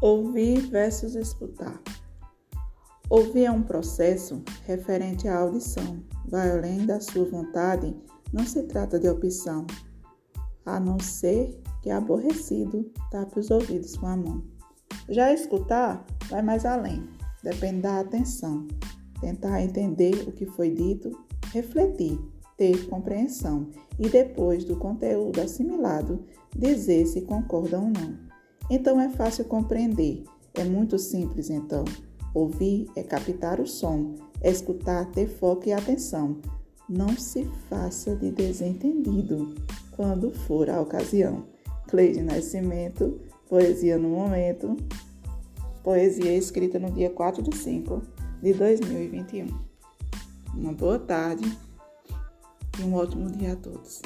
Ouvir versus escutar. Ouvir é um processo referente à audição. Vai além da sua vontade, não se trata de opção, a não ser que aborrecido tape os ouvidos com a mão. Já escutar vai mais além, depende da atenção, tentar entender o que foi dito, refletir, ter compreensão e depois do conteúdo assimilado, dizer se concorda ou não. Então é fácil compreender. É muito simples então. Ouvir é captar o som, é escutar, ter foco e atenção. Não se faça de desentendido quando for a ocasião. Cleide Nascimento, Poesia no Momento. Poesia escrita no dia 4 de 5 de 2021. Uma boa tarde e um ótimo dia a todos.